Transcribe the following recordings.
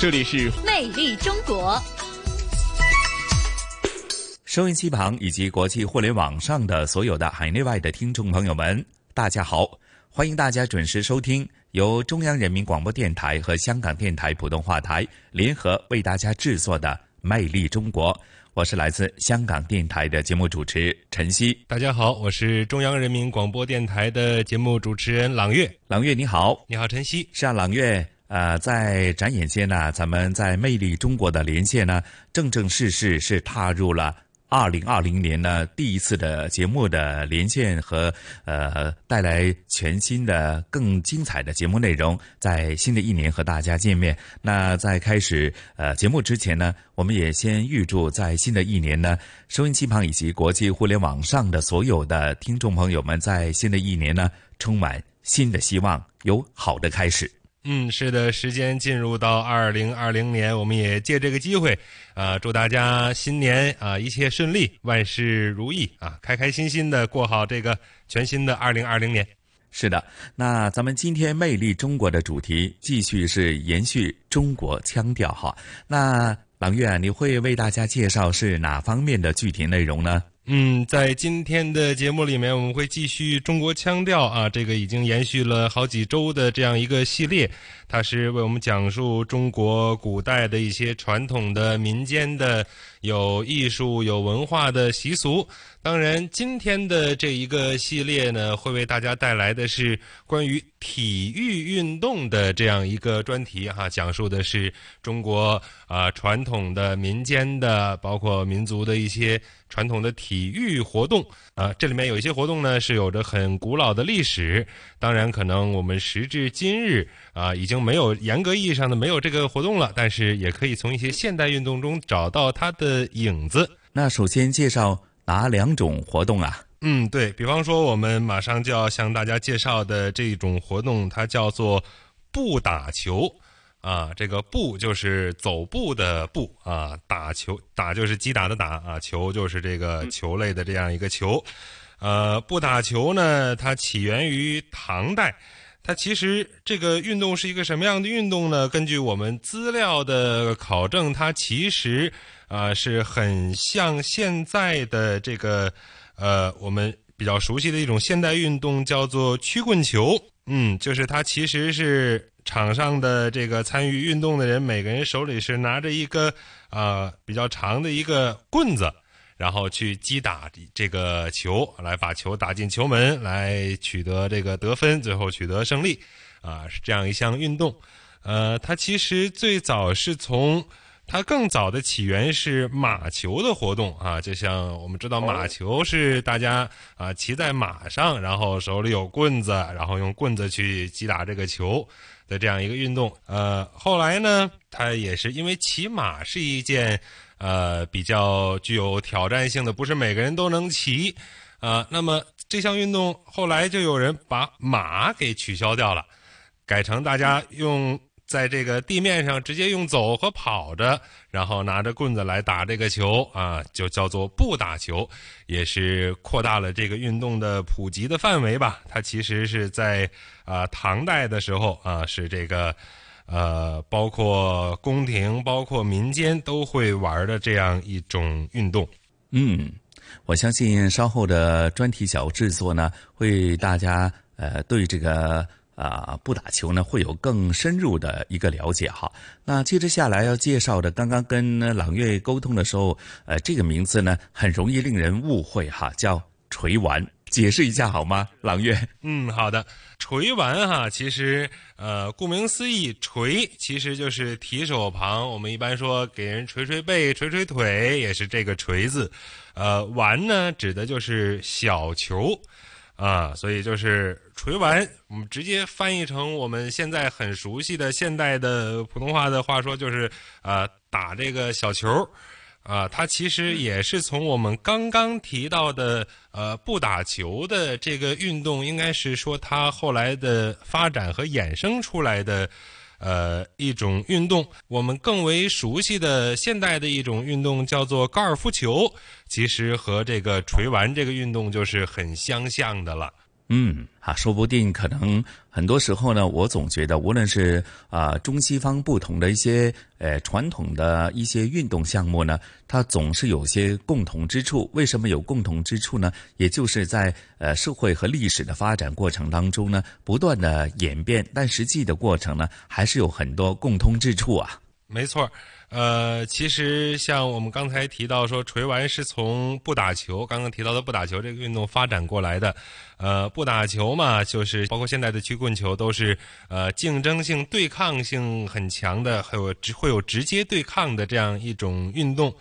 这里是魅力中国。收音机旁以及国际互联网上的所有的海内外的听众朋友们，大家好！欢迎大家准时收听由中央人民广播电台和香港电台普通话台联合为大家制作的《魅力中国》。我是来自香港电台的节目主持陈曦。大家好，我是中央人民广播电台的节目主持人朗月。朗月你好，你好陈曦。是啊，朗月。呃，在转眼间呢，咱们在魅力中国的连线呢，正正式式是踏入了二零二零年呢第一次的节目的连线和呃带来全新的更精彩的节目内容，在新的一年和大家见面。那在开始呃节目之前呢，我们也先预祝在新的一年呢，收音机旁以及国际互联网上的所有的听众朋友们，在新的一年呢，充满新的希望，有好的开始。嗯，是的，时间进入到二零二零年，我们也借这个机会，啊，祝大家新年啊一切顺利，万事如意啊，开开心心的过好这个全新的二零二零年。是的，那咱们今天魅力中国的主题继续是延续中国腔调哈。那朗月，你会为大家介绍是哪方面的具体内容呢？嗯，在今天的节目里面，我们会继续中国腔调啊，这个已经延续了好几周的这样一个系列，它是为我们讲述中国古代的一些传统的民间的有艺术、有文化的习俗。当然，今天的这一个系列呢，会为大家带来的是关于体育运动的这样一个专题哈，讲述的是中国啊传统的民间的，包括民族的一些。传统的体育活动啊，这里面有一些活动呢是有着很古老的历史。当然，可能我们时至今日啊，已经没有严格意义上的没有这个活动了。但是，也可以从一些现代运动中找到它的影子。那首先介绍哪两种活动啊？嗯，对比方说，我们马上就要向大家介绍的这种活动，它叫做步打球。啊，这个步就是走步的步啊，打球打就是击打的打啊，球就是这个球类的这样一个球。呃，步打球呢，它起源于唐代。它其实这个运动是一个什么样的运动呢？根据我们资料的考证，它其实啊是很像现在的这个呃我们比较熟悉的一种现代运动，叫做曲棍球。嗯，就是它其实是。场上的这个参与运动的人，每个人手里是拿着一个呃比较长的一个棍子，然后去击打这个球，来把球打进球门，来取得这个得分，最后取得胜利，啊，是这样一项运动。呃，它其实最早是从它更早的起源是马球的活动啊，就像我们知道马球是大家啊骑在马上，然后手里有棍子，然后用棍子去击打这个球。的这样一个运动，呃，后来呢，它也是因为骑马是一件，呃，比较具有挑战性的，不是每个人都能骑，啊，那么这项运动后来就有人把马给取消掉了，改成大家用。在这个地面上直接用走和跑着，然后拿着棍子来打这个球啊，就叫做不打球，也是扩大了这个运动的普及的范围吧。它其实是在啊唐代的时候啊，是这个呃，包括宫廷、包括民间都会玩的这样一种运动。嗯，我相信稍后的专题小制作呢，会大家呃对这个。啊，不打球呢，会有更深入的一个了解哈。那接着下来要介绍的，刚刚跟朗月沟通的时候，呃，这个名字呢，很容易令人误会哈，叫锤丸，解释一下好吗？朗月，嗯，好的，锤丸哈，其实呃，顾名思义，锤其实就是提手旁，我们一般说给人捶捶背、捶捶腿，也是这个锤字，呃，丸呢，指的就是小球。啊，所以就是锤丸，我们直接翻译成我们现在很熟悉的现代的普通话的话说，就是呃打这个小球，啊，它其实也是从我们刚刚提到的呃不打球的这个运动，应该是说它后来的发展和衍生出来的。呃，一种运动，我们更为熟悉的现代的一种运动叫做高尔夫球，其实和这个锤丸这个运动就是很相像的了。嗯，啊，说不定可能很多时候呢，我总觉得，无论是啊中西方不同的一些呃传统的一些运动项目呢，它总是有些共同之处。为什么有共同之处呢？也就是在呃社会和历史的发展过程当中呢，不断的演变，但实际的过程呢，还是有很多共通之处啊。没错。呃，其实像我们刚才提到说，锤丸是从不打球，刚刚提到的不打球这个运动发展过来的。呃，不打球嘛，就是包括现在的曲棍球，都是呃竞争性、对抗性很强的，还有直会有直接对抗的这样一种运动。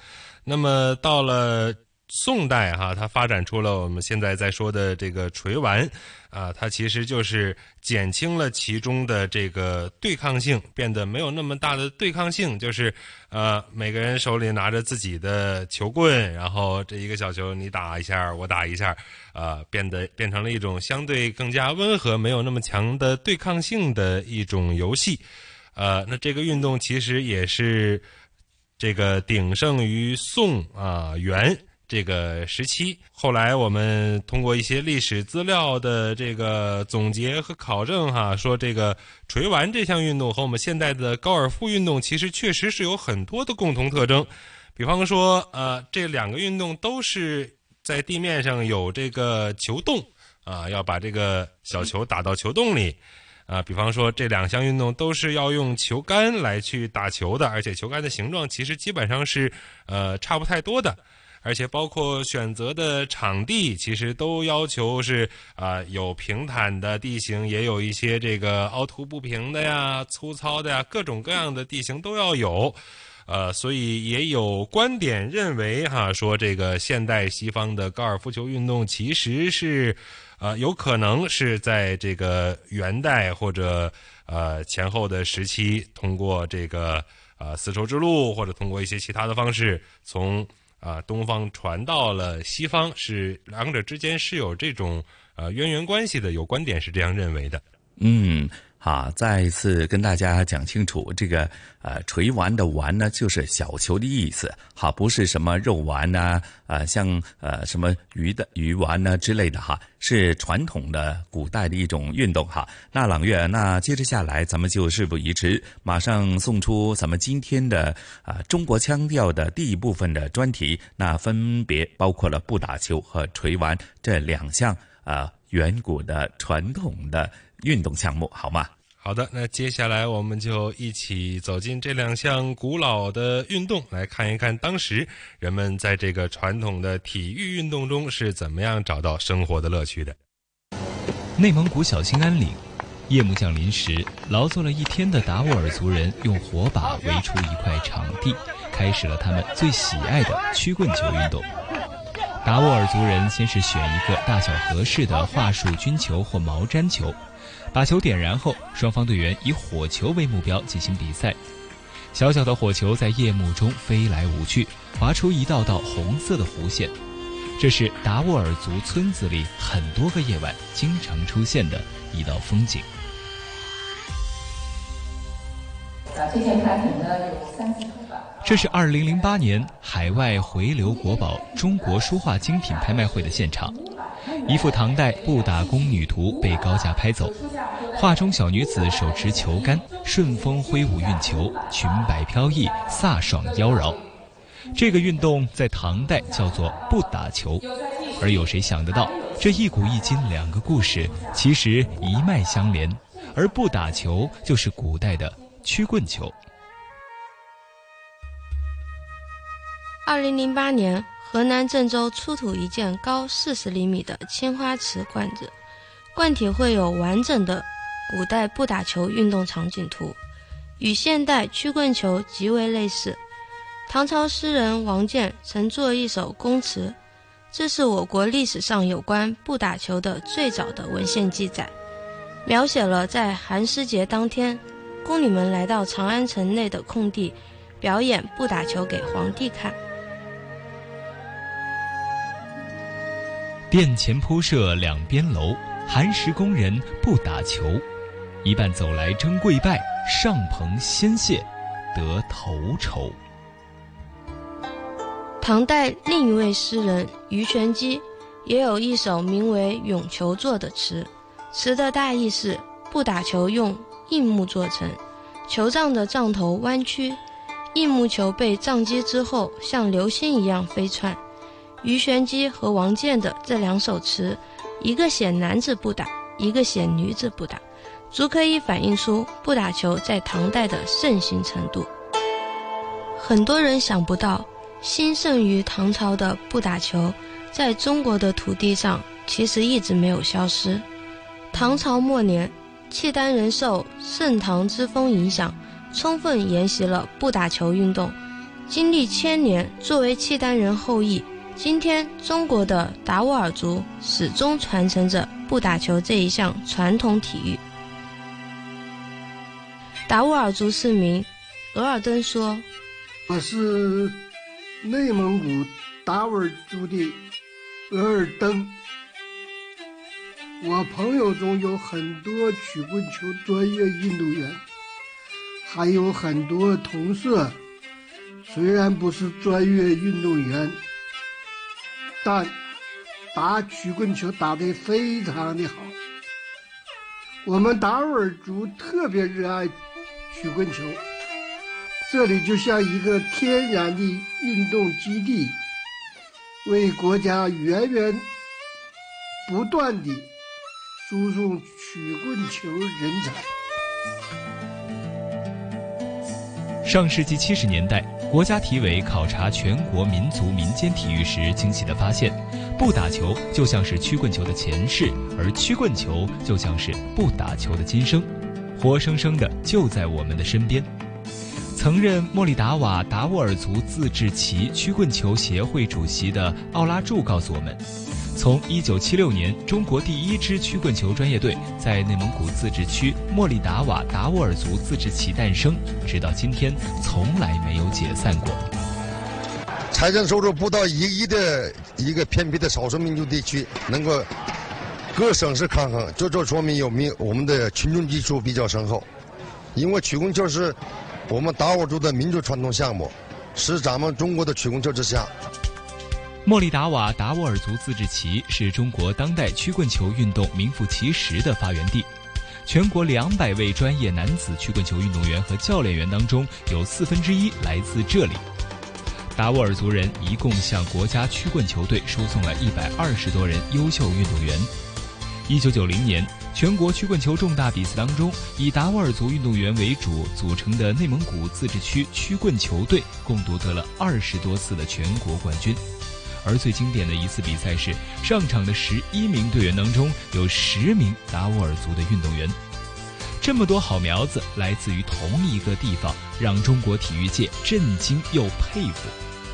那么到了。宋代哈，它发展出了我们现在在说的这个锤丸，啊，它其实就是减轻了其中的这个对抗性，变得没有那么大的对抗性，就是呃，每个人手里拿着自己的球棍，然后这一个小球你打一下，我打一下，啊，变得变成了一种相对更加温和、没有那么强的对抗性的一种游戏，呃，那这个运动其实也是这个鼎盛于宋啊元。这个时期，后来我们通过一些历史资料的这个总结和考证，哈，说这个锤丸这项运动和我们现在的高尔夫运动其实确实是有很多的共同特征。比方说，呃，这两个运动都是在地面上有这个球洞，啊，要把这个小球打到球洞里，啊，比方说这两项运动都是要用球杆来去打球的，而且球杆的形状其实基本上是呃差不太多的。而且包括选择的场地，其实都要求是啊，有平坦的地形，也有一些这个凹凸不平的呀、粗糙的呀，各种各样的地形都要有。呃，所以也有观点认为哈，说这个现代西方的高尔夫球运动其实是，呃，有可能是在这个元代或者呃前后的时期，通过这个呃丝绸之路或者通过一些其他的方式从。啊，东方传到了西方，是两者之间是有这种呃渊源关系的。有观点是这样认为的。嗯。好，再一次跟大家讲清楚，这个呃，锤丸的丸呢，就是小球的意思。好，不是什么肉丸呐，呃，像呃什么鱼的鱼丸呢之类的哈，是传统的古代的一种运动哈。那朗月，那接着下来，咱们就事不宜迟，马上送出咱们今天的啊中国腔调的第一部分的专题，那分别包括了不打球和锤丸这两项啊远古的传统的。运动项目好吗？好的，那接下来我们就一起走进这两项古老的运动，来看一看当时人们在这个传统的体育运动中是怎么样找到生活的乐趣的。内蒙古小兴安岭，夜幕降临时，劳作了一天的达斡尔族人用火把围出一块场地，开始了他们最喜爱的曲棍球运动。达斡尔族人先是选一个大小合适的桦树菌球或毛毡球。把球点燃后，双方队员以火球为目标进行比赛。小小的火球在夜幕中飞来舞去，划出一道道红色的弧线。这是达斡尔族村子里很多个夜晚经常出现的一道风景。啊，这件产品呢有三次出版。这是2008年海外回流国宝中国书画精品拍卖会的现场。一幅唐代不打宫女图被高价拍走，画中小女子手持球杆，顺风挥舞运球，裙摆飘逸，飒爽妖娆。这个运动在唐代叫做不打球，而有谁想得到，这一古一今两个故事其实一脉相连，而不打球就是古代的曲棍球。二零零八年。河南郑州出土一件高四十厘米的青花瓷罐子，罐体绘有完整的古代不打球运动场景图，与现代曲棍球极为类似。唐朝诗人王建曾作一首宫词，这是我国历史上有关不打球的最早的文献记载，描写了在寒食节当天，宫女们来到长安城内的空地，表演不打球给皇帝看。殿前铺设两边楼，寒食宫人不打球，一半走来争跪拜，上蓬先谢，得头筹。唐代另一位诗人鱼玄机也有一首名为《咏球作》的词，词的大意是：不打球用硬木做成，球杖的杖头弯曲，硬木球被杖击之后像流星一样飞窜。鱼玄机和王建的这两首词，一个写男子不打，一个写女子不打，足可以反映出不打球在唐代的盛行程度。很多人想不到，兴盛于唐朝的不打球，在中国的土地上其实一直没有消失。唐朝末年，契丹人受盛唐之风影响，充分沿袭了不打球运动，经历千年，作为契丹人后裔。今天，中国的达斡尔族始终传承着不打球这一项传统体育。达斡尔族市民额尔登说：“我是内蒙古达斡尔族的额尔登。我朋友中有很多曲棍球专业运动员，还有很多同社，虽然不是专业运动员。”但打曲棍球打得非常的好。我们达斡尔族特别热爱曲棍球，这里就像一个天然的运动基地，为国家源源不断的输送曲棍球人才。上世纪七十年代，国家体委考察全国民族民间体育时，惊喜地发现，不打球就像是曲棍球的前世，而曲棍球就像是不打球的今生，活生生的就在我们的身边。曾任莫里达瓦达斡尔族自治旗曲棍球协会主席的奥拉柱告诉我们。从1976年中国第一支曲棍球专业队在内蒙古自治区莫里达瓦达斡尔族自治旗诞生，直到今天从来没有解散过。财政收入不到一亿的一个偏僻的少数民族地区，能够各省市抗衡，这就说明有民我们的群众基础比较深厚。因为曲棍球是我们达斡族的民族传统项目，是咱们中国的曲棍球之乡。莫里达瓦达斡尔族自治旗是中国当代曲棍球运动名副其实的发源地，全国两百位专业男子曲棍球运动员和教练员当中，有四分之一来自这里。达斡尔族人一共向国家曲棍球队输送了一百二十多人优秀运动员。一九九零年，全国曲棍球重大比赛当中，以达斡尔族运动员为主组成的内蒙古自治区曲棍球队，共夺得了二十多次的全国冠军。而最经典的一次比赛是，上场的十一名队员当中有十名达斡尔族的运动员。这么多好苗子来自于同一个地方，让中国体育界震惊又佩服。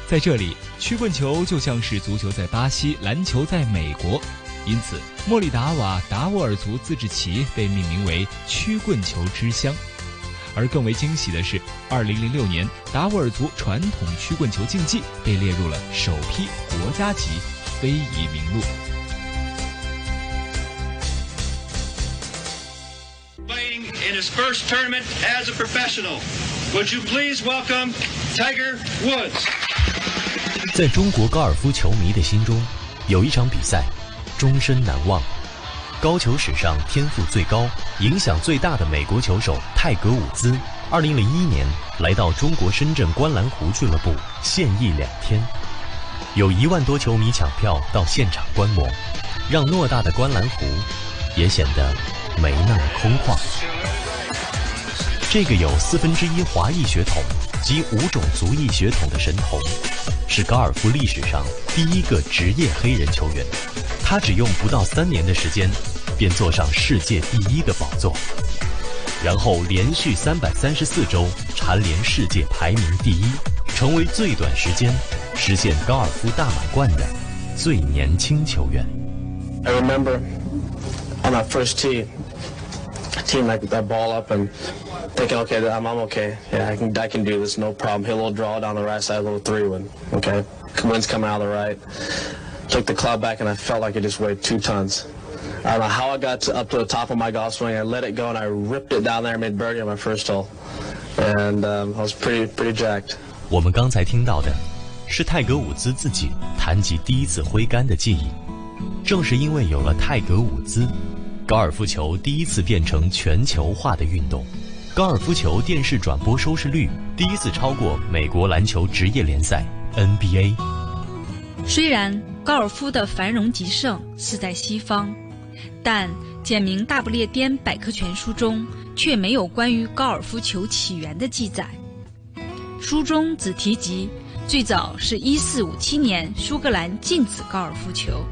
在这里，曲棍球就像是足球在巴西，篮球在美国，因此莫里达瓦达斡尔族自治旗被命名为曲棍球之乡。而更为惊喜的是，2006年，达斡尔族传统曲棍球竞技被列入了首批国家级非遗名录。Playing in his first tournament as a professional, would you please welcome Tiger Woods？在中国高尔夫球迷的心中，有一场比赛，终身难忘。高球史上天赋最高、影响最大的美国球手泰格伍兹，二零零一年来到中国深圳观澜湖俱乐部现役两天，有一万多球迷抢票到现场观摩，让偌大的观澜湖也显得没那么空旷。这个有四分之一华裔血统及五种族裔血统的神童，是高尔夫历史上第一个职业黑人球员。他只用不到三年的时间，便坐上世界第一的宝座，然后连续三百三十四周蝉联世界排名第一，成为最短时间实现高尔夫大满贯的最年轻球员。I remember on that first tee, team like that ball up and thinking, okay, I'm, I'm okay. Yeah, I can I can do this, no problem. Hit a little draw down the right side, a little three wood. Okay, wind's coming out of the right. Took the club back and I felt like it just weighed two tons. I don't know how I got to, up to the top of my golf swing. I let it go and I ripped it down there, made birdie on my first hole, and um, I was pretty pretty jacked. 我们刚才听到的是泰格伍兹自己谈及第一次挥杆的记忆。正是因为有了泰格伍兹， 高尔夫球第一次变成全球化的运动，高尔夫球电视转播收视率第一次超过美国篮球职业联赛 NBA。虽然高尔夫的繁荣极盛是在西方，但简明大不列颠百科全书中却没有关于高尔夫球起源的记载。书中只提及最早是一四五七年苏格兰禁止高尔夫球。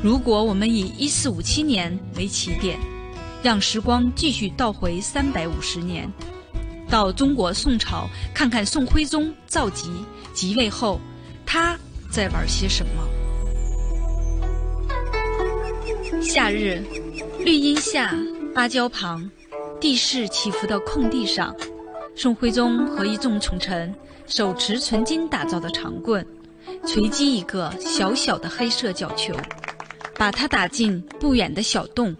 如果我们以一四五七年为起点，让时光继续倒回三百五十年，到中国宋朝，看看宋徽宗赵佶即位后，他在玩些什么？夏日，绿荫下，芭蕉旁，地势起伏的空地上，宋徽宗和一众宠臣手持纯金打造的长棍，锤击一个小小的黑色角球。把它打进不远的小洞，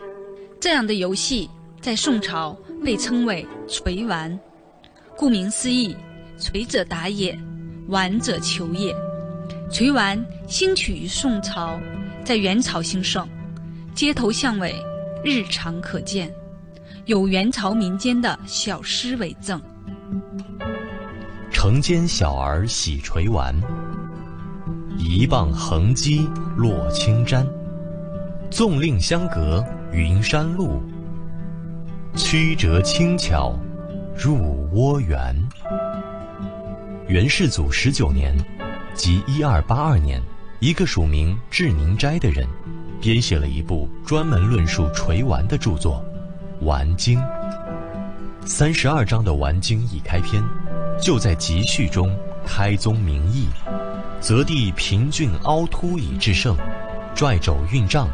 这样的游戏在宋朝被称为锤丸。顾名思义，锤者打也，丸者求也。锤丸兴起于宋朝，在元朝兴盛，街头巷尾日常可见，有元朝民间的小诗为证：城间小儿喜锤丸，一棒横击落青毡。纵令相隔云山路，曲折轻巧入窝园。元世祖十九年，即一二八二年，一个署名志宁斋的人，编写了一部专门论述锤丸的著作《丸经》。三十二章的《丸经》一开篇，就在集序中开宗明义：“择地平峻凹凸以制胜，拽肘运杖。”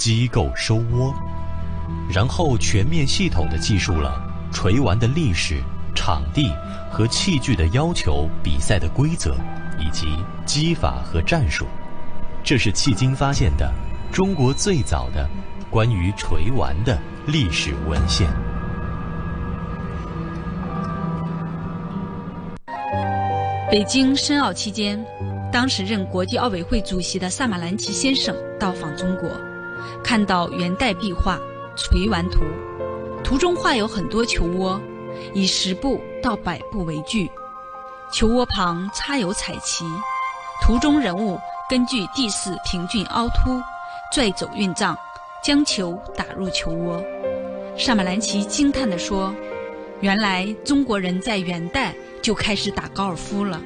机构收窝，然后全面系统地记述了锤丸的历史、场地和器具的要求、比赛的规则以及击法和战术。这是迄今发现的中国最早的关于锤丸的历史文献。北京申奥期间，当时任国际奥委会主席的萨马兰奇先生到访中国。看到元代壁画《垂丸图》，图中画有很多球窝，以十步到百步为距，球窝旁插有彩旗。图中人物根据地势平峻凹凸，拽走运杖，将球打入球窝。萨马兰奇惊叹地说：“原来中国人在元代就开始打高尔夫了。”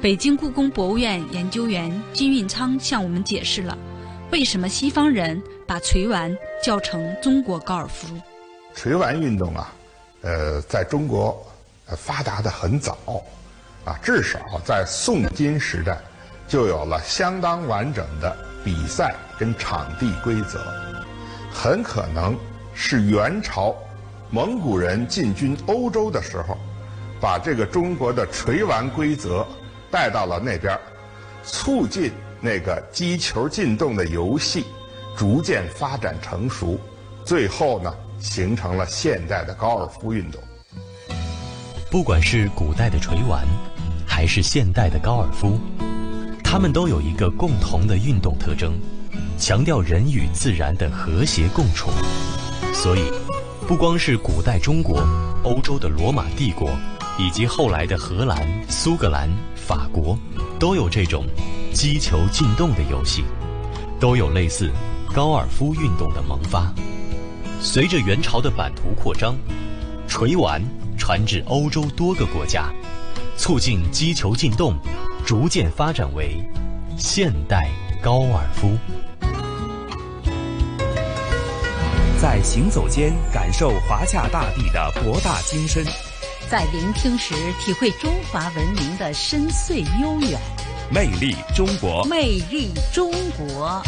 北京故宫博物院研究员金运昌向我们解释了。为什么西方人把锤丸叫成中国高尔夫？锤丸运动啊，呃，在中国发达的很早，啊，至少在宋金时代就有了相当完整的比赛跟场地规则，很可能是元朝蒙古人进军欧洲的时候，把这个中国的锤丸规则带到了那边，促进。那个击球进洞的游戏逐渐发展成熟，最后呢，形成了现代的高尔夫运动。不管是古代的锤丸，还是现代的高尔夫，它们都有一个共同的运动特征，强调人与自然的和谐共处。所以，不光是古代中国、欧洲的罗马帝国，以及后来的荷兰、苏格兰、法国，都有这种。击球进洞的游戏，都有类似高尔夫运动的萌发。随着元朝的版图扩张，锤丸传至欧洲多个国家，促进击球进洞，逐渐发展为现代高尔夫。在行走间感受华夏大地的博大精深，在聆听时体会中华文明的深邃悠远。魅力中国，魅力中国。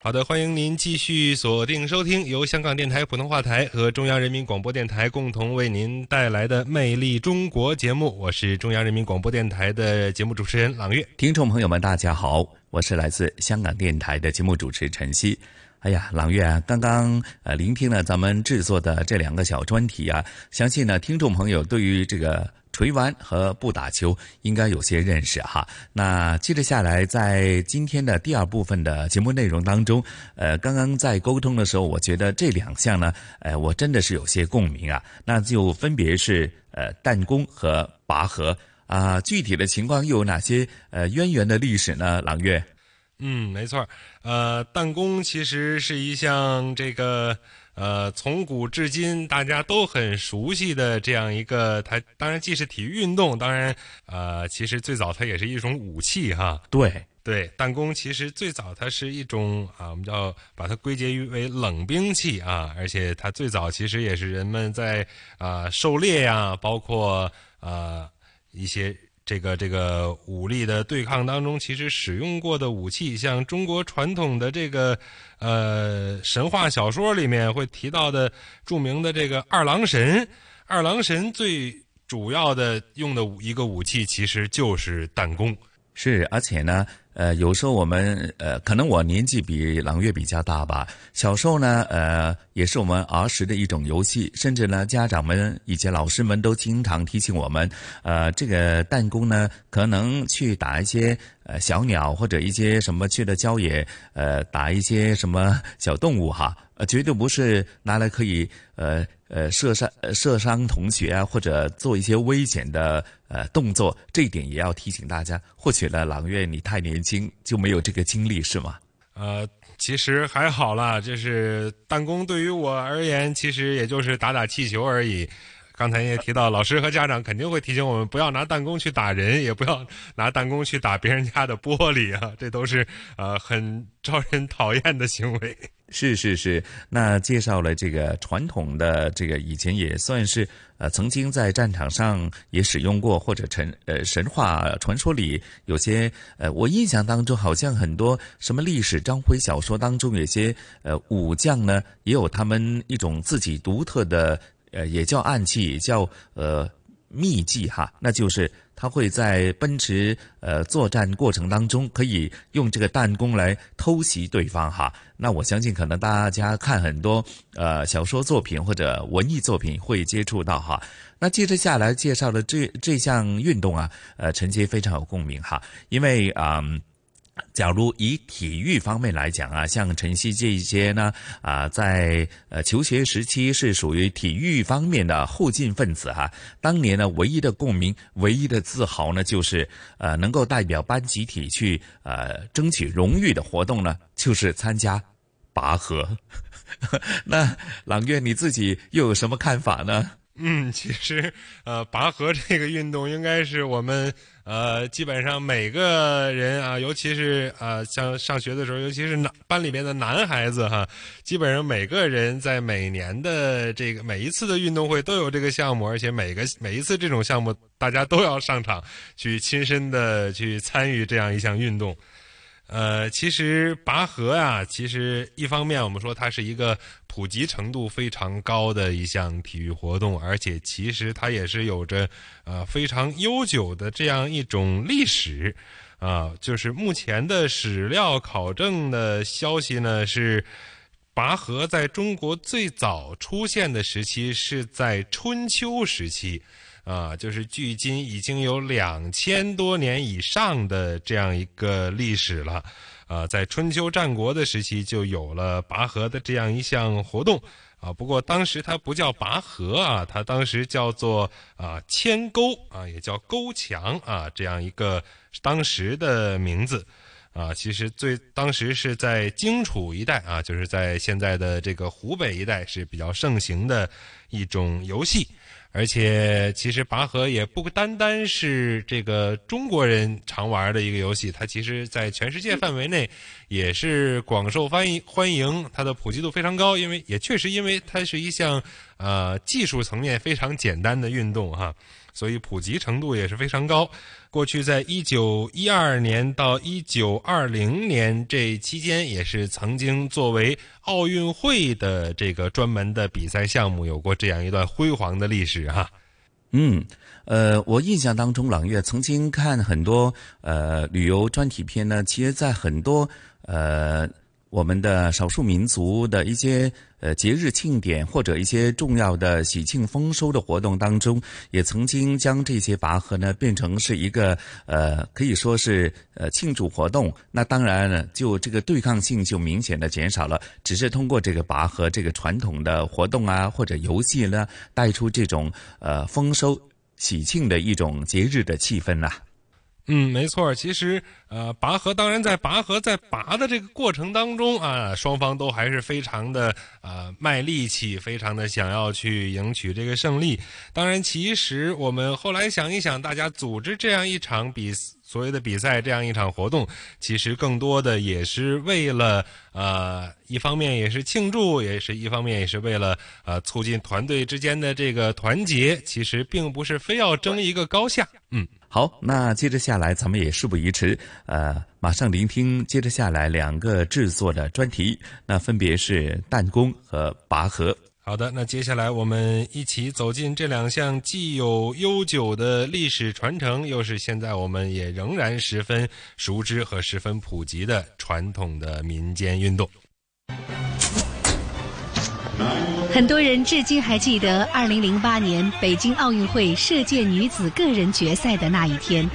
好的，欢迎您继续锁定收听由香港电台普通话台和中央人民广播电台共同为您带来的《魅力中国》节目。我是中央人民广播电台的节目主持人朗月。听众朋友们，大家好，我是来自香港电台的节目主持陈曦。哎呀，朗月啊，刚刚呃聆听了咱们制作的这两个小专题啊，相信呢听众朋友对于这个。锤丸和不打球应该有些认识哈。那接着下来，在今天的第二部分的节目内容当中，呃，刚刚在沟通的时候，我觉得这两项呢，呃，我真的是有些共鸣啊。那就分别是呃弹弓和拔河啊。具体的情况又有哪些呃渊源的历史呢？朗月，嗯，没错，呃，弹弓其实是一项这个。呃，从古至今大家都很熟悉的这样一个，它当然既是体育运动，当然，呃，其实最早它也是一种武器哈。对对，弹弓其实最早它是一种啊，我们叫把它归结于为冷兵器啊，而且它最早其实也是人们在啊狩猎呀，包括啊一些。这个这个武力的对抗当中，其实使用过的武器，像中国传统的这个呃神话小说里面会提到的著名的这个二郎神，二郎神最主要的用的一个武器其实就是弹弓。是，而且呢。呃，有时候我们呃，可能我年纪比朗月比较大吧。小时候呢，呃，也是我们儿时的一种游戏，甚至呢，家长们以及老师们都经常提醒我们，呃，这个弹弓呢，可能去打一些呃小鸟或者一些什么去的郊野，呃，打一些什么小动物哈，呃，绝对不是拿来可以呃。呃，射伤射伤同学啊，或者做一些危险的呃动作，这一点也要提醒大家。或许呢，朗月你太年轻，就没有这个经历，是吗？呃，其实还好啦，就是弹弓对于我而言，其实也就是打打气球而已。刚才也提到，老师和家长肯定会提醒我们，不要拿弹弓去打人，也不要拿弹弓去打别人家的玻璃啊，这都是呃很招人讨厌的行为。是是是，那介绍了这个传统的这个以前也算是呃曾经在战场上也使用过，或者神呃神话传说里有些呃我印象当中好像很多什么历史章回小说当中有些呃武将呢也有他们一种自己独特的。呃，也叫暗器，也叫呃秘技哈，那就是他会在奔驰呃作战过程当中，可以用这个弹弓来偷袭对方哈。那我相信可能大家看很多呃小说作品或者文艺作品会接触到哈。那接着下来介绍的这这项运动啊，呃，陈杰非常有共鸣哈，因为啊。假如以体育方面来讲啊，像晨曦这一些呢，啊，在呃求学时期是属于体育方面的后进分子哈。当年呢，唯一的共鸣、唯一的自豪呢，就是呃能够代表班集体去呃争取荣誉的活动呢，就是参加拔河。那朗月你自己又有什么看法呢？嗯，其实呃，拔河这个运动应该是我们。呃，基本上每个人啊，尤其是呃，像上学的时候，尤其是男班里边的男孩子哈，基本上每个人在每年的这个每一次的运动会都有这个项目，而且每个每一次这种项目，大家都要上场去亲身的去参与这样一项运动。呃，其实拔河啊，其实一方面我们说它是一个普及程度非常高的一项体育活动，而且其实它也是有着呃非常悠久的这样一种历史啊。就是目前的史料考证的消息呢，是拔河在中国最早出现的时期是在春秋时期。啊，就是距今已经有两千多年以上的这样一个历史了，啊，在春秋战国的时期就有了拔河的这样一项活动，啊，不过当时它不叫拔河啊，它当时叫做啊牵钩啊，也叫勾墙啊，这样一个当时的名字。啊，其实最当时是在荆楚一带啊，就是在现在的这个湖北一带是比较盛行的一种游戏。而且，其实拔河也不单单是这个中国人常玩的一个游戏，它其实在全世界范围内也是广受欢迎欢迎，它的普及度非常高。因为也确实因为它是一项呃技术层面非常简单的运动哈。所以普及程度也是非常高。过去在一九一二年到一九二零年这期间，也是曾经作为奥运会的这个专门的比赛项目，有过这样一段辉煌的历史哈。嗯，呃，我印象当中，朗月曾经看很多呃旅游专题片呢，其实，在很多呃。我们的少数民族的一些呃节日庆典或者一些重要的喜庆丰收的活动当中，也曾经将这些拔河呢变成是一个呃可以说是呃庆祝活动。那当然了，就这个对抗性就明显的减少了，只是通过这个拔河这个传统的活动啊或者游戏呢，带出这种呃丰收喜庆的一种节日的气氛呐。嗯，没错。其实，呃，拔河当然在拔河在拔的这个过程当中啊，双方都还是非常的呃卖力气，非常的想要去赢取这个胜利。当然，其实我们后来想一想，大家组织这样一场比所谓的比赛，这样一场活动，其实更多的也是为了呃，一方面也是庆祝，也是一方面也是为了呃促进团队之间的这个团结。其实并不是非要争一个高下，嗯。好，那接着下来，咱们也事不宜迟，呃，马上聆听接着下来两个制作的专题，那分别是弹弓和拔河。好的，那接下来我们一起走进这两项既有悠久的历史传承，又是现在我们也仍然十分熟知和十分普及的传统的民间运动。很多人至今还记得2008年北京奥运会射箭女子个人决赛的那一天，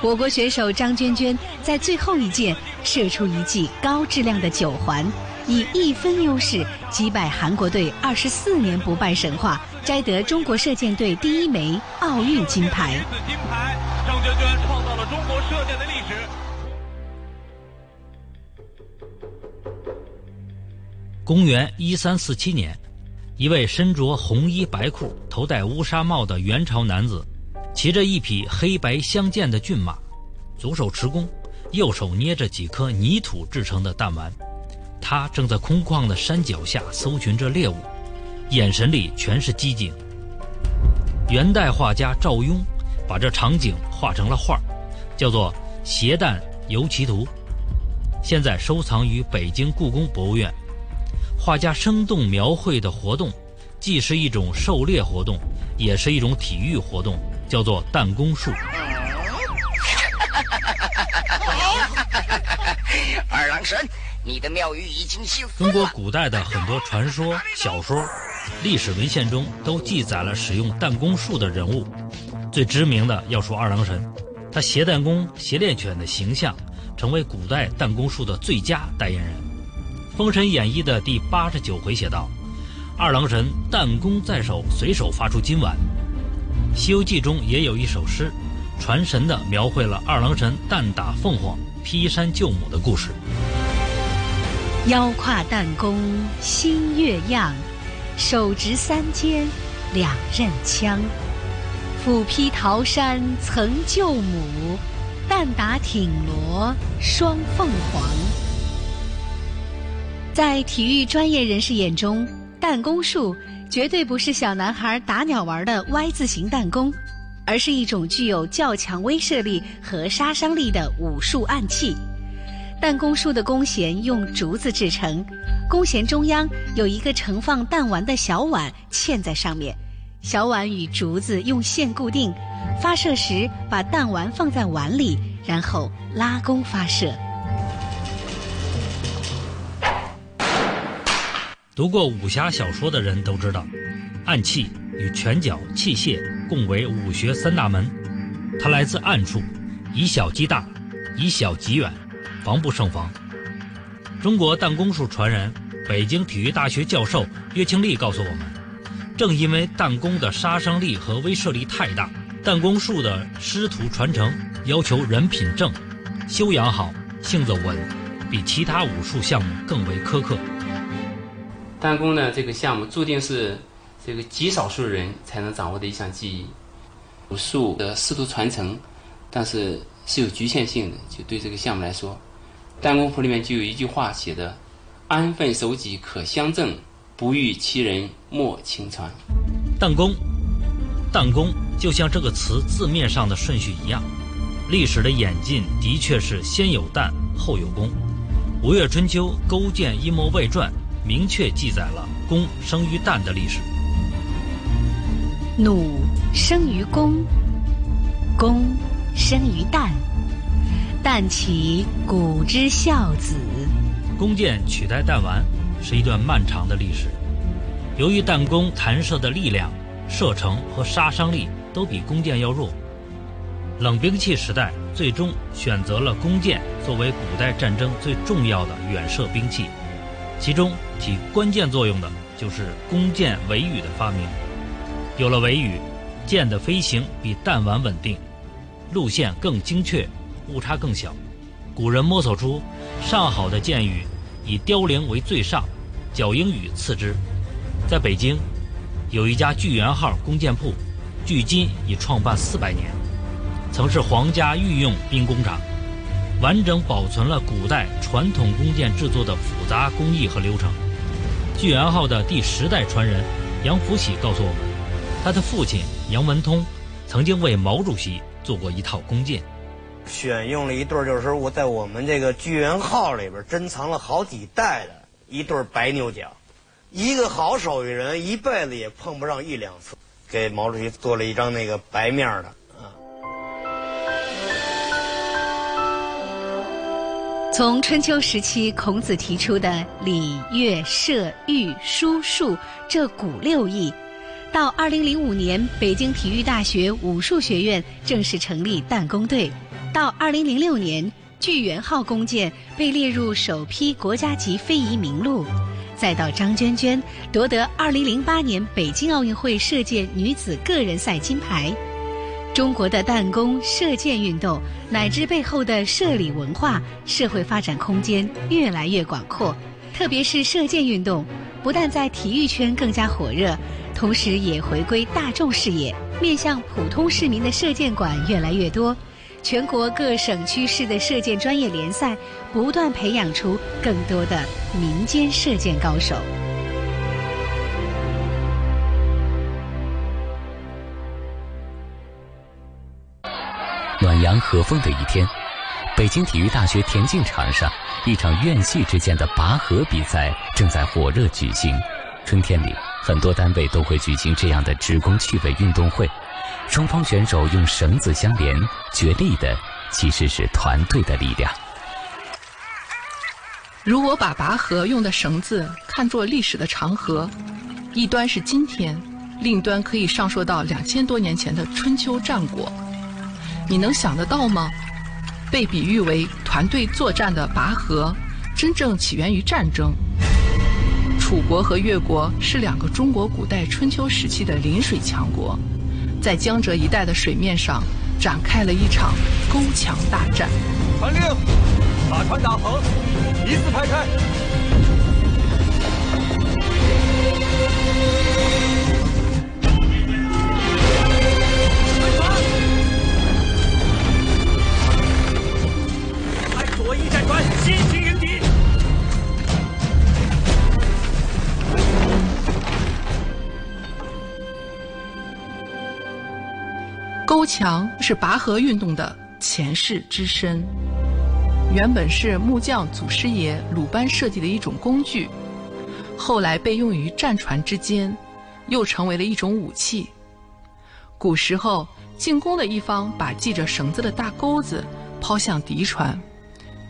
我国选手张娟娟在最后一箭射出一记高质量的九环，以一分优势击败韩国队二十四年不败神话，摘得中国射箭队第一枚奥运金牌。金牌，张娟娟创造了中国射箭的历史。公元一三四七年。一位身着红衣白裤、头戴乌纱帽的元朝男子，骑着一匹黑白相间的骏马，左手持弓，右手捏着几颗泥土制成的弹丸。他正在空旷的山脚下搜寻着猎物，眼神里全是机警。元代画家赵雍把这场景画成了画，叫做《携弹游骑图》，现在收藏于北京故宫博物院。画家生动描绘的活动，既是一种狩猎活动，也是一种体育活动，叫做弹弓术。二郎神，你的庙宇已经兴中国古代的很多传说、小说、历史文献中都记载了使用弹弓术的人物，最知名的要数二郎神，他携弹弓、携猎犬的形象，成为古代弹弓术的最佳代言人。《封神演义》的第八十九回写道：“二郎神弹弓在手，随手发出金丸。”《西游记》中也有一首诗，传神地描绘了二郎神弹打凤凰、劈山救母的故事。腰挎弹弓新月样，手执三尖两刃枪。斧劈桃山曾救母，弹打挺罗双凤凰。在体育专业人士眼中，弹弓术绝对不是小男孩打鸟玩的 Y 字形弹弓，而是一种具有较强威慑力和杀伤力的武术暗器。弹弓术的弓弦用竹子制成，弓弦中央有一个盛放弹丸的小碗嵌在上面，小碗与竹子用线固定，发射时把弹丸放在碗里，然后拉弓发射。读过武侠小说的人都知道，暗器与拳脚器械共为武学三大门。它来自暗处，以小击大，以小击远，防不胜防。中国弹弓术传人、北京体育大学教授岳庆利告诉我们，正因为弹弓的杀伤力和威慑力太大，弹弓术的师徒传承要求人品正、修养好、性子稳，比其他武术项目更为苛刻。弹弓呢，这个项目注定是这个极少数人才能掌握的一项技艺。武术的师徒传承，但是是有局限性的。就对这个项目来说，弹弓谱里面就有一句话写的：“安分守己可相正，不欲其人莫轻传。”弹弓，弹弓就像这个词字面上的顺序一样，历史的演进的确是先有弹后有弓。《吴越春秋·勾践阴谋外传》明确记载了弓生于弹的历史。弩生于弓，弓生于弹，弹起古之孝子。弓箭取代弹丸是一段漫长的历史。由于弹弓弹射的力量、射程和杀伤力都比弓箭要弱，冷兵器时代最终选择了弓箭作为古代战争最重要的远射兵器。其中起关键作用的就是弓箭尾羽的发明。有了尾羽，箭的飞行比弹丸稳定，路线更精确，误差更小。古人摸索出上好的箭羽，以凋零为最上，角鹰羽次之。在北京，有一家聚源号弓箭铺，距今已创办四百年，曾是皇家御用兵工厂，完整保存了古代传统弓箭制作的复杂工艺和流程。聚源号的第十代传人杨福喜告诉我们。他的父亲杨文通曾经为毛主席做过一套弓箭，选用了一对就是我在我们这个聚源号里边珍藏了好几代的一对白牛角，一个好手艺人一辈子也碰不上一两次，给毛主席做了一张那个白面的啊。从春秋时期孔子提出的礼乐射御书数这古六艺。到二零零五年，北京体育大学武术学院正式成立弹弓队；到二零零六年，聚源号弓箭被列入首批国家级非遗名录；再到张娟娟夺得二零零八年北京奥运会射箭女子个人赛金牌。中国的弹弓射箭运动乃至背后的射礼文化、社会发展空间越来越广阔，特别是射箭运动，不但在体育圈更加火热。同时也回归大众视野，面向普通市民的射箭馆越来越多，全国各省区市的射箭专业联赛不断培养出更多的民间射箭高手。暖阳和风的一天，北京体育大学田径场上，一场院系之间的拔河比赛正在火热举行。春天里。很多单位都会举行这样的职工趣味运动会，双方选手用绳子相连，决力的其实是团队的力量。如果把拔河用的绳子看作历史的长河，一端是今天，另一端可以上溯到两千多年前的春秋战国。你能想得到吗？被比喻为团队作战的拔河，真正起源于战争。楚国和越国是两个中国古代春秋时期的临水强国，在江浙一带的水面上展开了一场勾墙大战。传令，把船打横，一字排开。左翼战船，先行钩。墙是拔河运动的前世之身，原本是木匠祖师爷鲁班设计的一种工具，后来被用于战船之间，又成为了一种武器。古时候，进攻的一方把系着绳子的大钩子抛向敌船，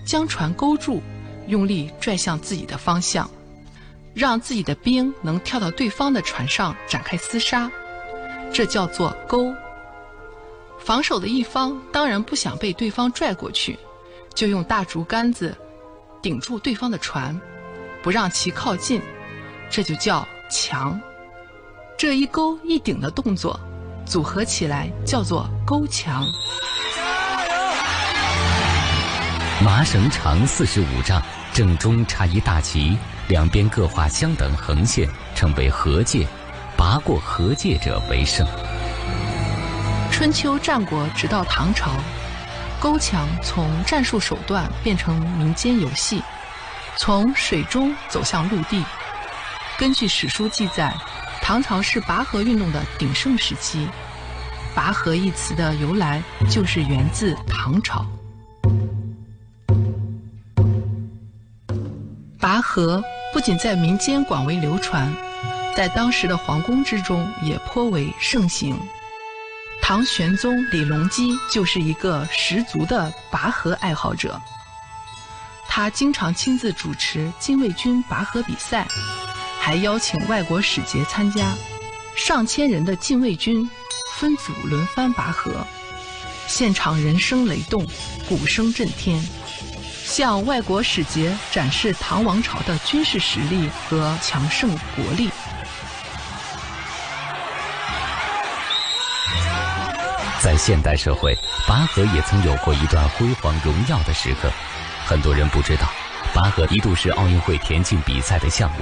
将船勾住，用力拽向自己的方向，让自己的兵能跳到对方的船上展开厮杀，这叫做钩。防守的一方当然不想被对方拽过去，就用大竹竿子顶住对方的船，不让其靠近，这就叫墙。这一勾一顶的动作，组合起来叫做勾墙。麻绳长四十五丈，正中插一大旗，两边各画相等横线，称为河界。拔过河界者为胜。春秋战国直到唐朝，勾墙从战术手段变成民间游戏，从水中走向陆地。根据史书记载，唐朝是拔河运动的鼎盛时期。拔河一词的由来就是源自唐朝。拔河不仅在民间广为流传，在当时的皇宫之中也颇为盛行。唐玄宗李隆基就是一个十足的拔河爱好者，他经常亲自主持禁卫军拔河比赛，还邀请外国使节参加，上千人的禁卫军。分组轮番拔河，现场人声雷动，鼓声震天，向外国使节展示唐王朝的军事实力和强盛国力。现代社会，拔河也曾有过一段辉煌荣耀的时刻。很多人不知道，拔河一度是奥运会田径比赛的项目。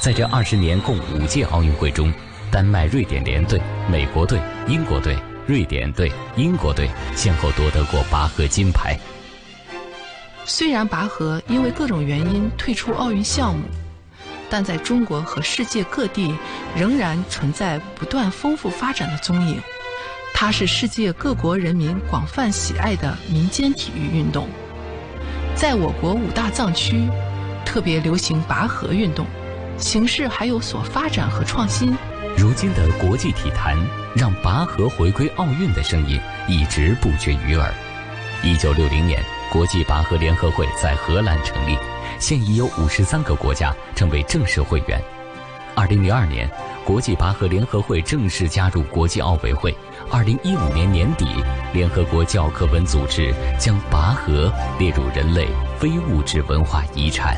在这二十年共五届奥运会中。丹麦、瑞典联队、美国队、英国队、瑞典队、英国队先后夺得过拔河金牌。虽然拔河因为各种原因退出奥运项目，但在中国和世界各地仍然存在不断丰富发展的踪影。它是世界各国人民广泛喜爱的民间体育运动。在我国五大藏区，特别流行拔河运动，形式还有所发展和创新。如今的国际体坛，让拔河回归奥运的声音一直不绝于耳。一九六零年，国际拔河联合会在荷兰成立，现已有五十三个国家成为正式会员。二零零二年，国际拔河联合会正式加入国际奥委会。二零一五年年底，联合国教科文组织将拔河列入人类非物质文化遗产。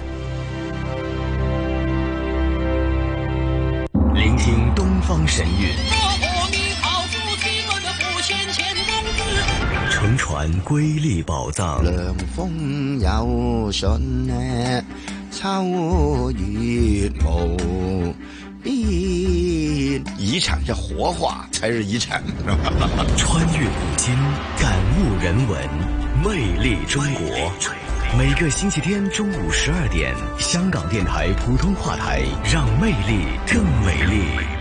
聆听东方神韵，乘船瑰丽宝藏。凉风有信呢，秋月无遗产要活化才是遗产，穿越古今，感悟人文，魅力中国。每个星期天中午十二点，香港电台普通话台，让魅力更美丽。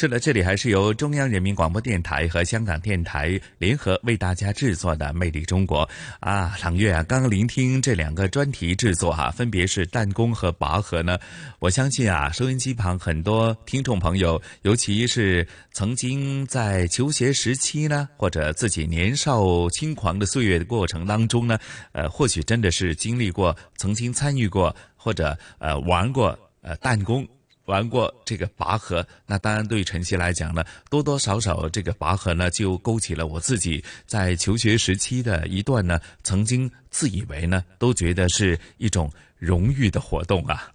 是的，这里还是由中央人民广播电台和香港电台联合为大家制作的《魅力中国》啊，朗月啊，刚刚聆听这两个专题制作哈，分别是弹弓和拔河呢。我相信啊，收音机旁很多听众朋友，尤其是曾经在求学时期呢，或者自己年少轻狂的岁月的过程当中呢，呃，或许真的是经历过，曾经参与过，或者呃玩过呃弹弓。玩过这个拔河，那当然对晨曦来讲呢，多多少少这个拔河呢，就勾起了我自己在求学时期的一段呢，曾经自以为呢，都觉得是一种荣誉的活动啊。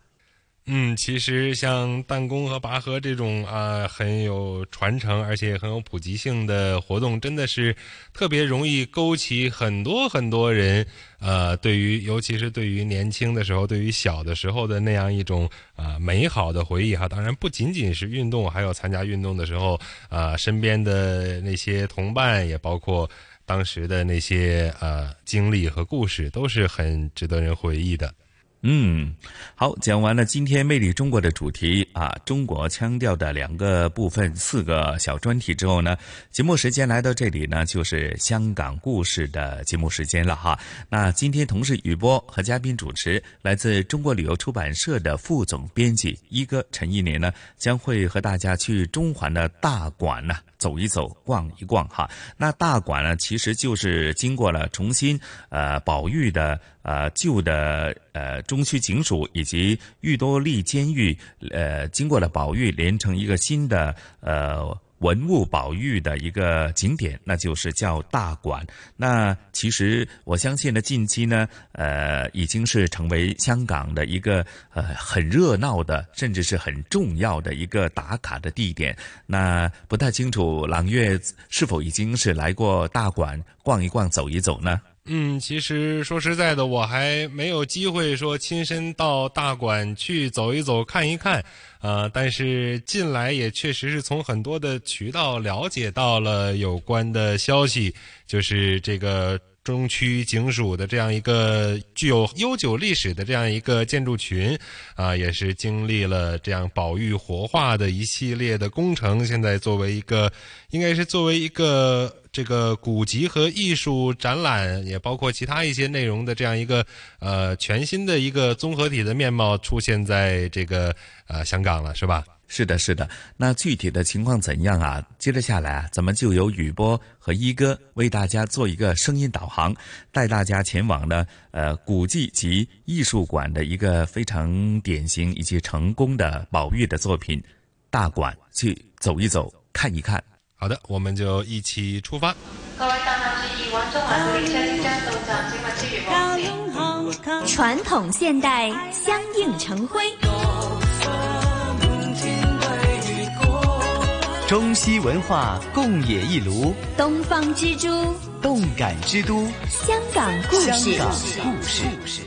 嗯，其实像弹弓和拔河这种啊，很有传承而且很有普及性的活动，真的是特别容易勾起很多很多人，呃，对于尤其是对于年轻的时候，对于小的时候的那样一种啊美好的回忆哈。当然，不仅仅是运动，还有参加运动的时候啊，身边的那些同伴，也包括当时的那些呃经历和故事，都是很值得人回忆的。嗯，好，讲完了今天魅力中国的主题啊，中国腔调的两个部分，四个小专题之后呢，节目时间来到这里呢，就是香港故事的节目时间了哈。那今天同事雨波和嘉宾主持，来自中国旅游出版社的副总编辑一哥陈一年呢，将会和大家去中环的大馆呢。走一走，逛一逛，哈。那大馆呢，其实就是经过了重新呃保育的呃旧的呃中区警署以及裕多利监狱呃经过了保育，连成一个新的呃。文物保育的一个景点，那就是叫大馆。那其实我相信呢，近期呢，呃，已经是成为香港的一个呃很热闹的，甚至是很重要的一个打卡的地点。那不太清楚，朗月是否已经是来过大馆逛一逛、走一走呢？嗯，其实说实在的，我还没有机会说亲身到大馆去走一走、看一看，呃，但是近来也确实是从很多的渠道了解到了有关的消息，就是这个。中区警署的这样一个具有悠久历史的这样一个建筑群，啊，也是经历了这样保育活化的一系列的工程。现在作为一个，应该是作为一个这个古籍和艺术展览，也包括其他一些内容的这样一个呃全新的一个综合体的面貌出现在这个呃香港了，是吧？是的，是的。那具体的情况怎样啊？接着下来啊，咱们就由雨波和一哥为大家做一个声音导航，带大家前往呢呃古迹及艺术馆的一个非常典型以及成功的宝玉的作品大馆去走一走，看一看。好的，我们就一起出发。各位乘客注意，往中环列车即将到站，请勿超越黄线。传统现代相映成辉。中西文化共冶一炉，东方之珠，动感之都，香港故事。香港故事。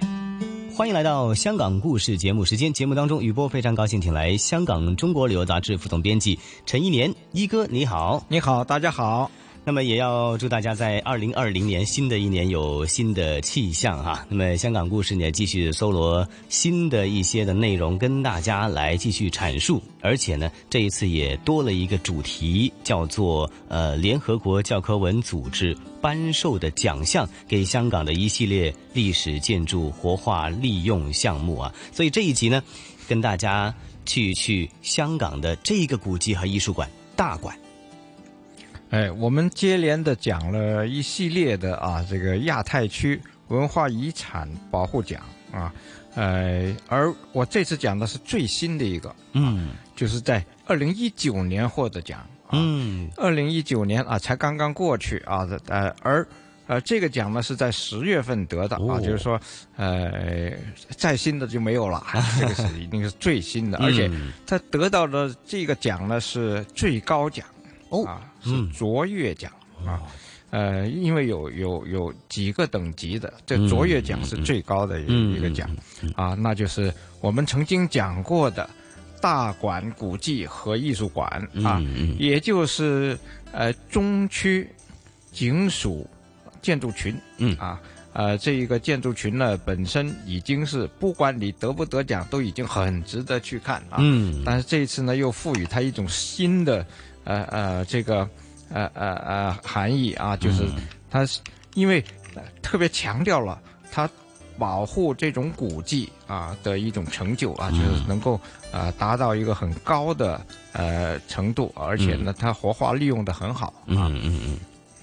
欢迎来到香港故事节目时间。节目当中，雨波非常高兴，请来香港中国旅游杂志副总编辑陈一年一哥，你好，你好，大家好。那么也要祝大家在二零二零年新的一年有新的气象哈。那么香港故事呢，继续搜罗新的一些的内容跟大家来继续阐述，而且呢，这一次也多了一个主题，叫做呃联合国教科文组织颁授的奖项，给香港的一系列历史建筑活化利用项目啊。所以这一集呢，跟大家去去香港的这个古迹和艺术馆大馆。哎，我们接连的讲了一系列的啊，这个亚太区文化遗产保护奖啊，呃，而我这次讲的是最新的一个，嗯，就是在二零一九年获得奖，嗯，二零一九年啊，才刚刚过去啊，呃，而呃，这个奖呢是在十月份得的啊，就是说，呃，再新的就没有了，这个是一定是最新的，而且他得到的这个奖呢是最高奖。哦，是卓越奖啊，呃，因为有有有几个等级的，这卓越奖是最高的一一个奖啊，那就是我们曾经讲过的大馆古迹和艺术馆啊，也就是呃中区警署建筑群，嗯。啊，呃，这一个建筑群呢本身已经是不管你得不得奖，都已经很值得去看啊，嗯，但是这一次呢又赋予它一种新的。呃呃，这个呃呃呃含义啊，就是它因为特别强调了它保护这种古迹啊的一种成就啊，就是能够呃达到一个很高的呃程度，而且呢，它活化利用的很好。嗯嗯嗯。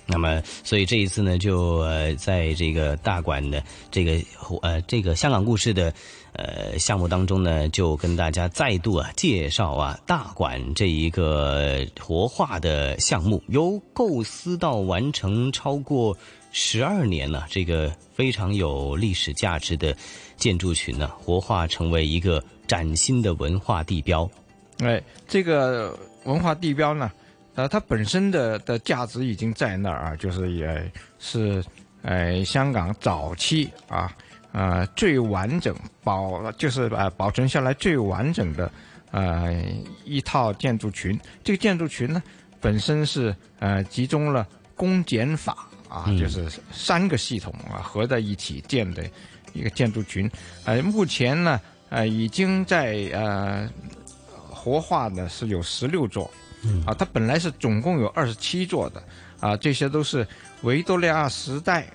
那么，所以这一次呢，就呃在这个大馆的这个呃这个香港故事的。呃，项目当中呢，就跟大家再度啊介绍啊大馆这一个活化的项目，由构思到完成超过十二年了，这个非常有历史价值的建筑群呢，活化成为一个崭新的文化地标。哎，这个文化地标呢，呃，它本身的的价值已经在那儿啊，就是也是呃香港早期啊。呃，最完整保就是呃保存下来最完整的呃一套建筑群。这个建筑群呢，本身是呃集中了公检法啊，就是三个系统啊合在一起建的一个建筑群。呃，目前呢呃已经在呃活化的是有十六座，啊，它本来是总共有二十七座的啊，这些都是维多利亚时代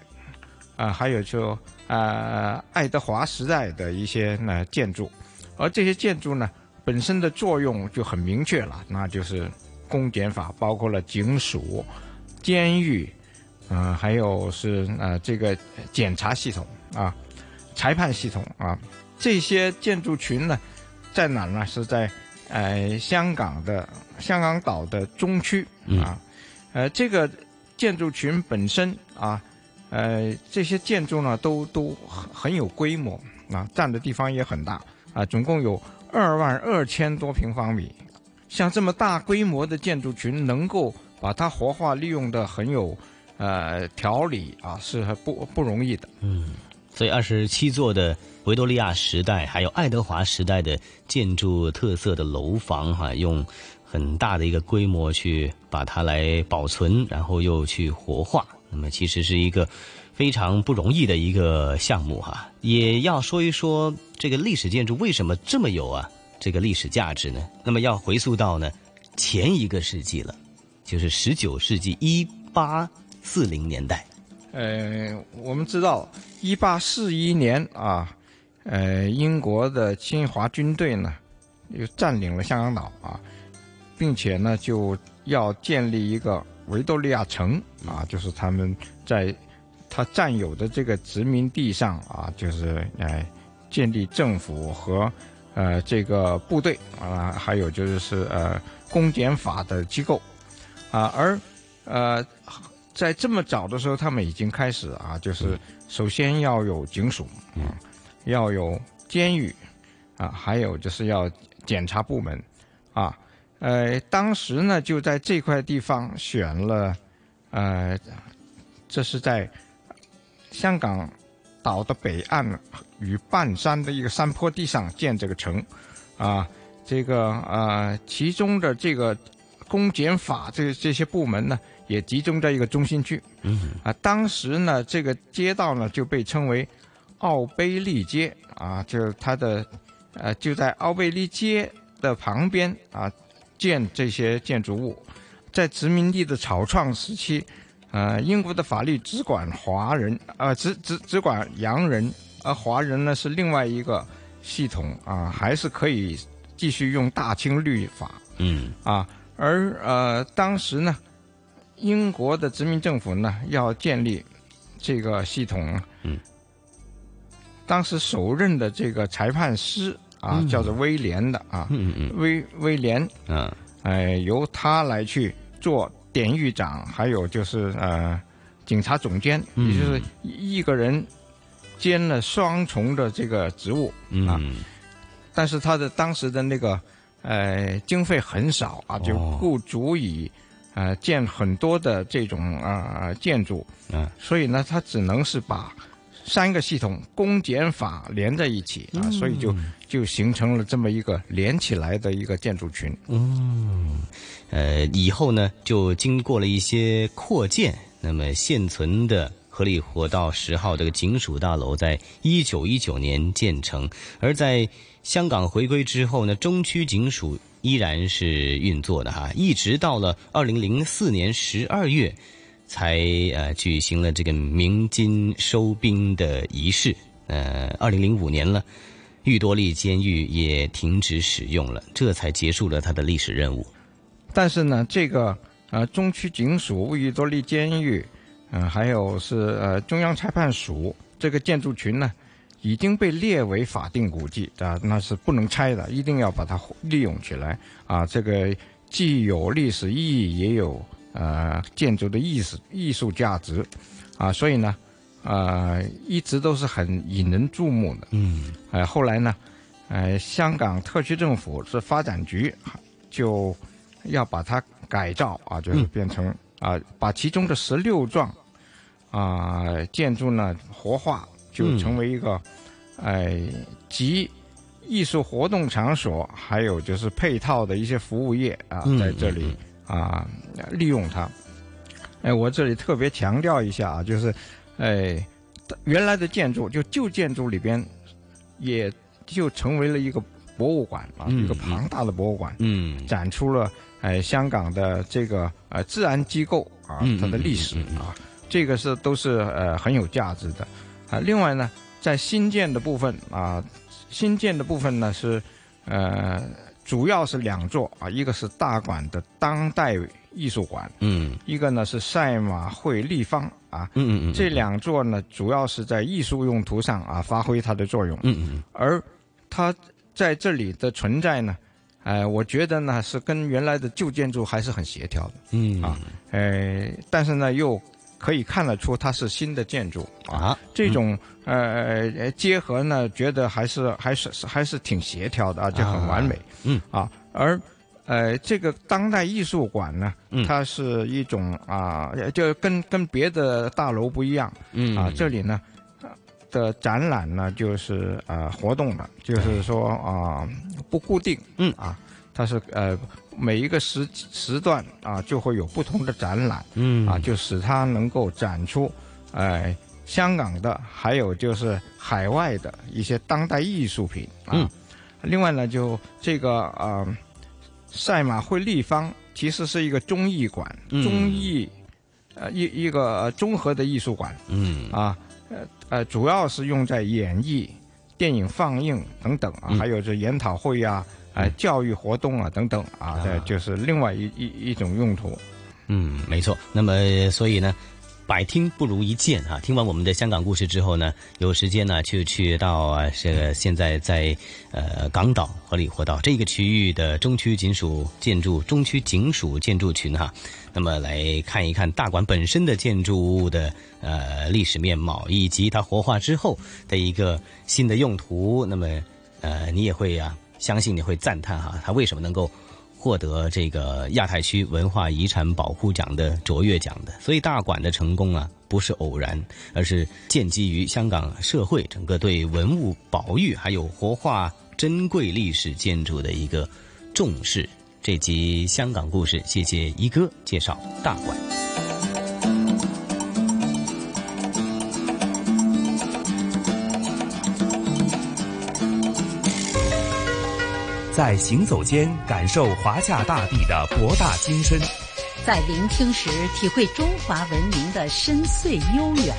啊，还有就。呃，爱德华时代的一些呢建筑，而这些建筑呢本身的作用就很明确了，那就是公检法，包括了警署、监狱，嗯，还有是呃这个检察系统啊、裁判系统啊，这些建筑群呢在哪呢？是在呃香港的香港岛的中区啊，呃这个建筑群本身啊。呃，这些建筑呢，都都很很有规模啊，占的地方也很大啊，总共有二万二千多平方米。像这么大规模的建筑群，能够把它活化利用的很有呃条理啊是不不容易的。嗯，所以二十七座的维多利亚时代还有爱德华时代的建筑特色的楼房哈，用很大的一个规模去把它来保存，然后又去活化，那么其实是一个非常不容易的一个项目哈。也要说一说这个历史建筑为什么这么有啊这个历史价值呢？那么要回溯到呢前一个世纪了，就是十九世纪一八四零年代。呃，我们知道，一八四一年啊，呃，英国的侵华军队呢，又占领了香港岛啊，并且呢，就要建立一个维多利亚城啊，就是他们在他占有的这个殖民地上啊，就是哎，建立政府和呃这个部队啊，还有就是是呃公检法的机构啊，而呃。在这么早的时候，他们已经开始啊，就是首先要有警署，嗯，要有监狱，啊，还有就是要检察部门，啊，呃，当时呢就在这块地方选了，呃，这是在香港岛的北岸与半山的一个山坡地上建这个城，啊，这个呃，其中的这个公检法这这些部门呢。也集中在一个中心区，嗯。啊，当时呢，这个街道呢就被称为奥贝利街。啊，就是它的呃就在奥贝利街的旁边啊建这些建筑物，在殖民地的草创时期，呃，英国的法律只管华人呃，只只只管洋人，而华人呢是另外一个系统啊，还是可以继续用大清律法，嗯啊，而呃当时呢。英国的殖民政府呢，要建立这个系统。嗯，当时首任的这个裁判师啊，叫做威廉的啊，威威廉，嗯，哎，由他来去做典狱长，还有就是呃，警察总监，也就是一个人兼了双重的这个职务啊。但是他的当时的那个呃经费很少啊，就不足以。呃，建很多的这种啊建筑，嗯，所以呢，他只能是把三个系统公检法连在一起啊，所以就就形成了这么一个连起来的一个建筑群。嗯，呃，以后呢，就经过了一些扩建，那么现存的合理活道十号这个警署大楼，在一九一九年建成，而在香港回归之后呢，中区警署。依然是运作的哈，一直到了二零零四年十二月，才呃举行了这个鸣金收兵的仪式。呃，二零零五年了，玉多利监狱也停止使用了，这才结束了它的历史任务。但是呢，这个呃中区警署、玉多利监狱，嗯，还有是呃中央裁判署这个建筑群呢。已经被列为法定古迹啊，那是不能拆的，一定要把它利用起来啊！这个既有历史意义，也有呃建筑的艺术、艺术价值啊，所以呢，呃，一直都是很引人注目的。嗯，呃，后来呢，呃，香港特区政府是发展局就要把它改造啊，就是变成啊，把其中的十六幢啊建筑呢活化。就成为一个，哎，集艺术活动场所，还有就是配套的一些服务业啊，在这里啊利用它。哎，我这里特别强调一下啊，就是，哎，原来的建筑就旧建筑里边，也就成为了一个博物馆啊，一个庞大的博物馆，嗯，展出了哎香港的这个呃自然机构啊，它的历史啊，这个是都是呃很有价值的。啊，另外呢，在新建的部分啊，新建的部分呢是，呃，主要是两座啊，一个是大馆的当代艺术馆，嗯，一个呢是赛马会立方啊，嗯嗯嗯，这两座呢主要是在艺术用途上啊发挥它的作用，嗯嗯，而它在这里的存在呢，哎，我觉得呢是跟原来的旧建筑还是很协调的，嗯。啊，呃，但是呢又。可以看得出它是新的建筑啊，这种呃结合呢，觉得还是还是还是挺协调的啊，就很完美。嗯。啊，而呃，这个当代艺术馆呢，它是一种啊，就跟跟别的大楼不一样，嗯。啊，这里呢的展览呢就是啊活动的，就是说啊不固定，嗯。啊，它是呃每一个时时段啊就会有不同的展览，嗯。啊，就使它能够展出，呃，香港的还有就是海外的一些当代艺术品啊。嗯。另外呢，就这个呃，赛马会立方其实是一个综艺馆，嗯。综艺呃一一个呃综合的艺术馆嗯。啊，呃呃，主要是用在演艺、电影放映等等啊，嗯。还有这研讨会啊、呃教育活动啊等等啊，这就是另外一一一种用途。嗯，没错。那么，所以呢，百听不如一见啊！听完我们的香港故事之后呢，有时间呢就去到啊这个现在在呃港岛和里活道这个区域的中区警署建筑中区警署建筑群哈、那么来看一看大馆本身的建筑物的呃历史面貌，以及它活化之后的一个新的用途。那么呃，你也会啊，相信你会赞叹哈、他为什么能够。获得这个亚太区文化遗产保护奖的卓越奖的，所以大馆的成功啊，不是偶然，而是建基于香港社会整个对文物保育还有活化珍贵历史建筑的一个重视。这集香港故事，谢谢一哥介绍大馆。在行走间感受华夏大地的博大精深，在聆听时体会中华文明的深邃悠远。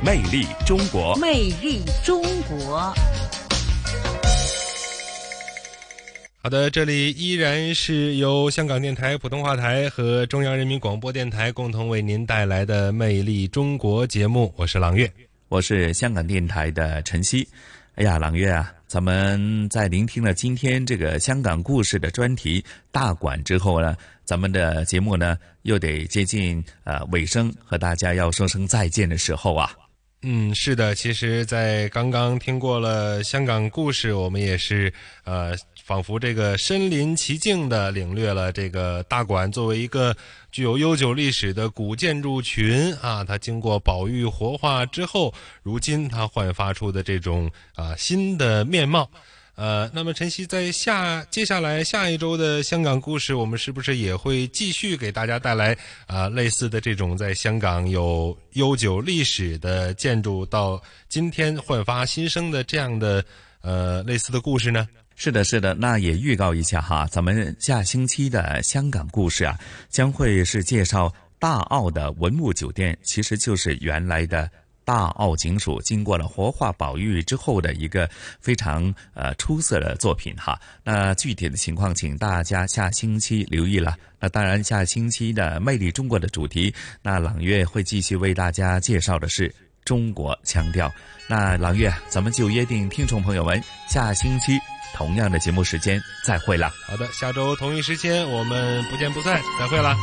魅力中国。魅力中国。好的，这里依然是由香港电台普通话台和中央人民广播电台共同为您带来的《魅力中国》节目，我是朗月。我是香港电台的晨曦。哎呀，朗月啊，咱们在聆听了今天这个香港故事的专题大馆之后呢，咱们的节目呢又得接近呃尾声，和大家要说声再见的时候啊。嗯，是的，其实，在刚刚听过了香港故事，我们也是呃，仿佛这个身临其境的领略了这个大馆作为一个具有悠久历史的古建筑群啊，它经过保育活化之后，如今它焕发出的这种啊新的面貌。呃，那么晨曦在下接下来下一周的香港故事，我们是不是也会继续给大家带来啊、类似的这种在香港有悠久历史的建筑，到今天焕发新生的这样的呃类似的故事呢？是的，是的，那也预告一下哈，咱们下星期的香港故事啊，将会是介绍大澳的文物酒店，其实就是原来的大澳警署经过了活化保育之后的一个非常呃出色的作品哈。那具体的情况，请大家下星期留意了。那当然，下星期的魅力中国的主题，那朗月会继续为大家介绍的是中国腔调。那朗月，咱们就约定听众朋友们下星期同样的节目时间再会了。好的，下周同一时间我们不见不散，再会了。